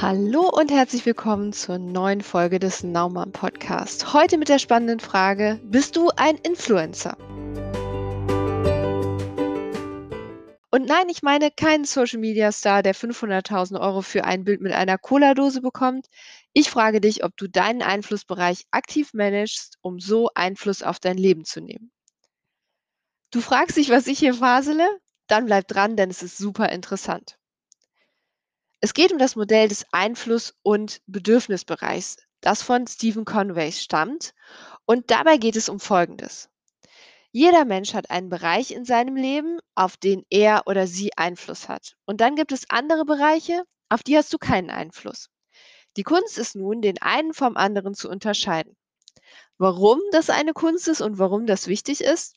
Hallo und herzlich willkommen zur neuen Folge des Naumann Podcast. Heute mit der spannenden Frage: Bist du ein Influencer? Und nein, ich meine keinen Social Media Star, der 500.000 Euro für ein Bild mit einer Cola-Dose bekommt. Ich frage dich, ob du deinen Einflussbereich aktiv managst, um so Einfluss auf dein Leben zu nehmen. Du fragst dich, was ich hier fasele? Dann bleib dran, denn es ist super interessant. Es geht um das Modell des Einfluss- und Bedürfnisbereichs, das von Stephen Conway stammt. Und dabei geht es um Folgendes. Jeder Mensch hat einen Bereich in seinem Leben, auf den er oder sie Einfluss hat. Und dann gibt es andere Bereiche, auf die hast du keinen Einfluss. Die Kunst ist nun, den einen vom anderen zu unterscheiden. Warum das eine Kunst ist und warum das wichtig ist?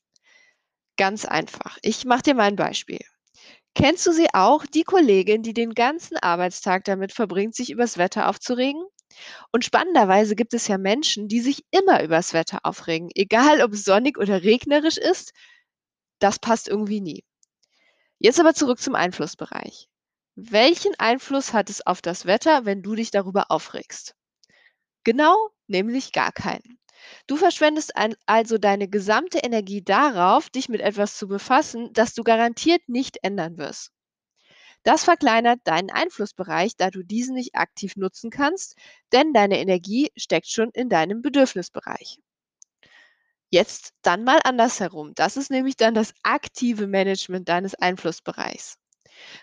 Ganz einfach. Ich mache dir mal ein Beispiel. Kennst du sie auch, die Kollegin, die den ganzen Arbeitstag damit verbringt, sich übers Wetter aufzuregen? Und spannenderweise gibt es ja Menschen, die sich immer übers Wetter aufregen, egal ob es sonnig oder regnerisch ist. Das passt irgendwie nie. Jetzt aber zurück zum Einflussbereich. Welchen Einfluss hat es auf das Wetter, wenn du dich darüber aufregst? Genau, nämlich gar keinen. Du verschwendest also deine gesamte Energie darauf, dich mit etwas zu befassen, das du garantiert nicht ändern wirst. Das verkleinert deinen Einflussbereich, da du diesen nicht aktiv nutzen kannst, denn deine Energie steckt schon in deinem Bedürfnisbereich. Jetzt dann mal andersherum. Das ist nämlich dann das aktive Management deines Einflussbereichs.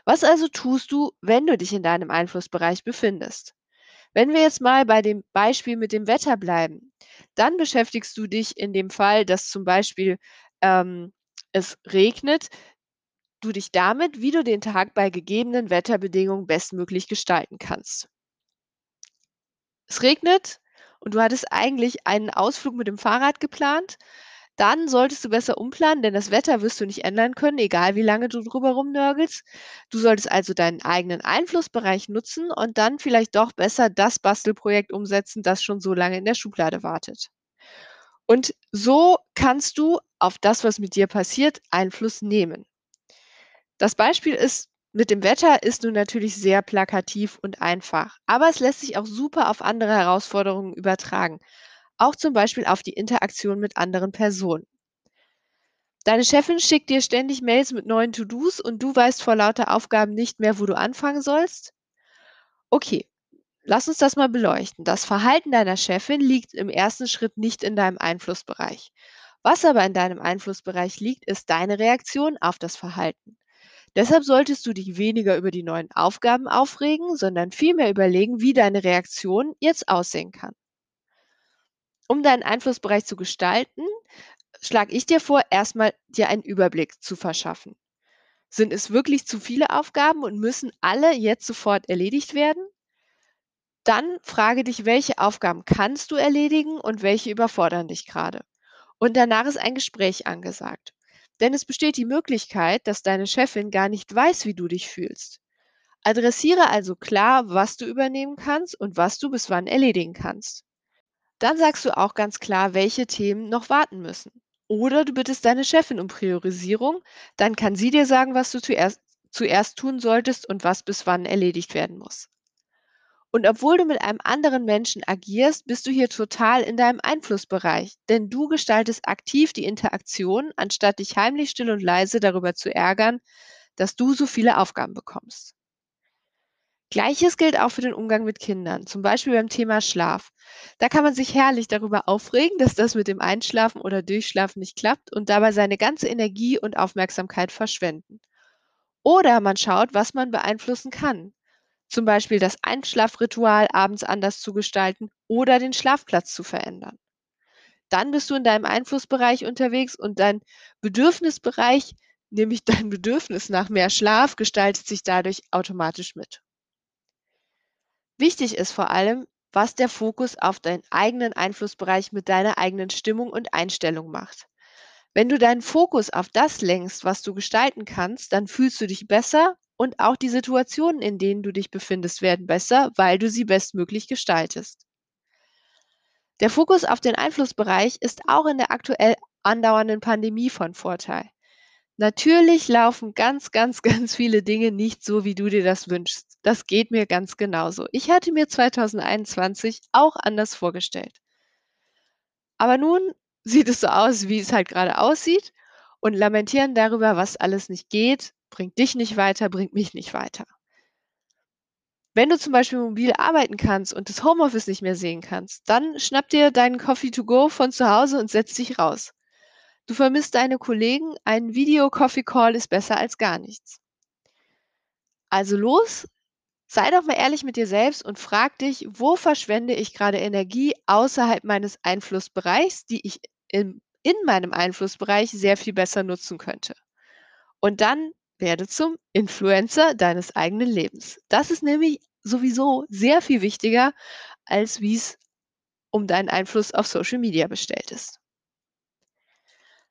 Was also tust du, wenn du dich in deinem Einflussbereich befindest? Wenn wir jetzt mal bei dem Beispiel mit dem Wetter bleiben, dann beschäftigst du dich in dem Fall, dass zum Beispiel ähm, es regnet, du dich damit, wie du den Tag bei gegebenen Wetterbedingungen bestmöglich gestalten kannst. Es regnet und du hattest eigentlich einen Ausflug mit dem Fahrrad geplant, dann solltest du besser umplanen, denn das Wetter wirst du nicht ändern können, egal wie lange du drüber rumnörgelst. Du solltest also deinen eigenen Einflussbereich nutzen und dann vielleicht doch besser das Bastelprojekt umsetzen, das schon so lange in der Schublade wartet. Und so kannst du auf das, was mit dir passiert, Einfluss nehmen. Das Beispiel ist mit dem Wetter ist nun natürlich sehr plakativ und einfach, aber es lässt sich auch super auf andere Herausforderungen übertragen auch zum Beispiel auf die Interaktion mit anderen Personen. Deine Chefin schickt dir ständig Mails mit neuen To-Dos und du weißt vor lauter Aufgaben nicht mehr, wo du anfangen sollst? Okay, lass uns das mal beleuchten. Das Verhalten deiner Chefin liegt im ersten Schritt nicht in deinem Einflussbereich. Was aber in deinem Einflussbereich liegt, ist deine Reaktion auf das Verhalten. Deshalb solltest du dich weniger über die neuen Aufgaben aufregen, sondern vielmehr überlegen, wie deine Reaktion jetzt aussehen kann. Um deinen Einflussbereich zu gestalten, schlage ich dir vor, erstmal dir einen Überblick zu verschaffen. Sind es wirklich zu viele Aufgaben und müssen alle jetzt sofort erledigt werden? Dann frage dich, welche Aufgaben kannst du erledigen und welche überfordern dich gerade. Und danach ist ein Gespräch angesagt. Denn es besteht die Möglichkeit, dass deine Chefin gar nicht weiß, wie du dich fühlst. Adressiere also klar, was du übernehmen kannst und was du bis wann erledigen kannst. Dann sagst du auch ganz klar, welche Themen noch warten müssen. Oder du bittest deine Chefin um Priorisierung, dann kann sie dir sagen, was du zuerst, zuerst tun solltest und was bis wann erledigt werden muss. Und obwohl du mit einem anderen Menschen agierst, bist du hier total in deinem Einflussbereich, denn du gestaltest aktiv die Interaktion, anstatt dich heimlich still und leise darüber zu ärgern, dass du so viele Aufgaben bekommst. Gleiches gilt auch für den Umgang mit Kindern, zum Beispiel beim Thema Schlaf. Da kann man sich herrlich darüber aufregen, dass das mit dem Einschlafen oder Durchschlafen nicht klappt und dabei seine ganze Energie und Aufmerksamkeit verschwenden. Oder man schaut, was man beeinflussen kann. Zum Beispiel das Einschlafritual abends anders zu gestalten oder den Schlafplatz zu verändern. Dann bist du in deinem Einflussbereich unterwegs und dein Bedürfnisbereich, nämlich dein Bedürfnis nach mehr Schlaf, gestaltet sich dadurch automatisch mit. Wichtig ist vor allem, was der Fokus auf deinen eigenen Einflussbereich mit deiner eigenen Stimmung und Einstellung macht. Wenn du deinen Fokus auf das lenkst, was du gestalten kannst, dann fühlst du dich besser und auch die Situationen, in denen du dich befindest, werden besser, weil du sie bestmöglich gestaltest. Der Fokus auf den Einflussbereich ist auch in der aktuell andauernden Pandemie von Vorteil. Natürlich laufen ganz, ganz, ganz viele Dinge nicht so, wie du dir das wünschst. das geht mir ganz genauso. Ich hatte mir 2021 auch anders vorgestellt. Aber nun sieht es so aus, wie es halt gerade aussieht und lamentieren darüber, was alles nicht geht, bringt dich nicht weiter, bringt mich nicht weiter. Wenn du zum Beispiel mobil arbeiten kannst und das Homeoffice nicht mehr sehen kannst, dann schnapp dir deinen Coffee to go von zu Hause und setz dich raus. Du vermisst deine Kollegen, ein Video-Coffee-Call ist besser als gar nichts. Also los, sei doch mal ehrlich mit dir selbst und frag dich, wo verschwende ich gerade Energie außerhalb meines Einflussbereichs, die ich in, in meinem Einflussbereich sehr viel besser nutzen könnte. Und dann werde zum Influencer deines eigenen Lebens. Das ist nämlich sowieso sehr viel wichtiger, als wie es um deinen Einfluss auf Social Media bestellt ist.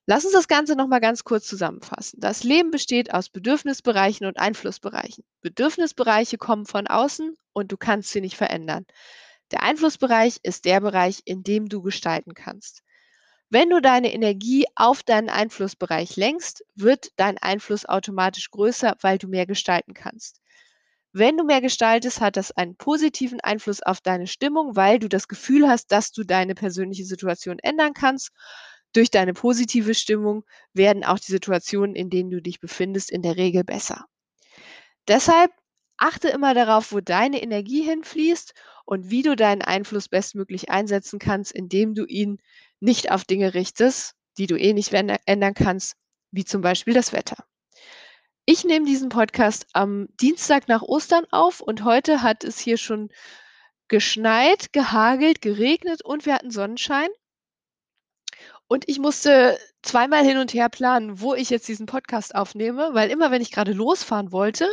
Lass uns das Ganze nochmal ganz kurz zusammenfassen. Das Leben besteht aus Bedürfnisbereichen und Einflussbereichen. Bedürfnisbereiche kommen von außen und du kannst sie nicht verändern. Der Einflussbereich ist der Bereich, in dem du gestalten kannst. Wenn du deine Energie auf deinen Einflussbereich lenkst, wird dein Einfluss automatisch größer, weil du mehr gestalten kannst. Wenn du mehr gestaltest, hat das einen positiven Einfluss auf deine Stimmung, weil du das Gefühl hast, dass du deine persönliche Situation ändern kannst. Durch deine positive Stimmung werden auch die Situationen, in denen du dich befindest, in der Regel besser. Deshalb achte immer darauf, wo deine Energie hinfließt und wie du deinen Einfluss bestmöglich einsetzen kannst, indem du ihn nicht auf Dinge richtest, die du eh nicht ändern kannst, wie zum Beispiel das Wetter. Ich nehme diesen Podcast am Dienstag nach Ostern auf und heute hat es hier schon geschneit, gehagelt, geregnet und wir hatten Sonnenschein. Und ich musste zweimal hin und her planen, wo ich jetzt diesen Podcast aufnehme, weil immer, wenn ich gerade losfahren wollte,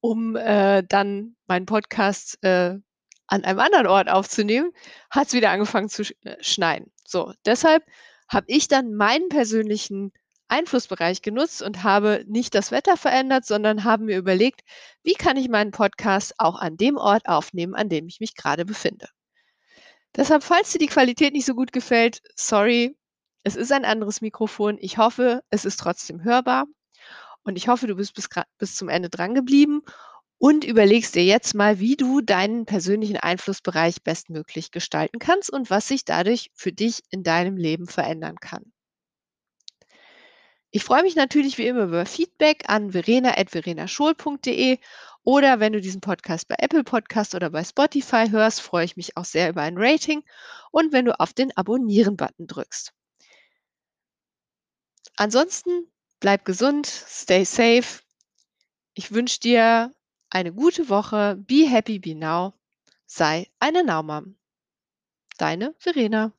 um äh, dann meinen Podcast äh, an einem anderen Ort aufzunehmen, hat es wieder angefangen zu äh, schneien. So, deshalb habe ich dann meinen persönlichen Einflussbereich genutzt und habe nicht das Wetter verändert, sondern habe mir überlegt, wie kann ich meinen Podcast auch an dem Ort aufnehmen, an dem ich mich gerade befinde. Deshalb, falls dir die Qualität nicht so gut gefällt, sorry, es ist ein anderes Mikrofon. Ich hoffe, es ist trotzdem hörbar und ich hoffe, du bist bis, bis zum Ende dran geblieben und überlegst dir jetzt mal, wie du deinen persönlichen Einflussbereich bestmöglich gestalten kannst und was sich dadurch für dich in deinem Leben verändern kann. Ich freue mich natürlich wie immer über Feedback an verena.verenaschol.de oder wenn du diesen Podcast bei Apple Podcast oder bei Spotify hörst, freue ich mich auch sehr über ein Rating und wenn du auf den Abonnieren-Button drückst. Ansonsten bleib gesund, stay safe. Ich wünsche dir eine gute Woche. Be happy, be now. Sei eine Naumam. Deine Verena.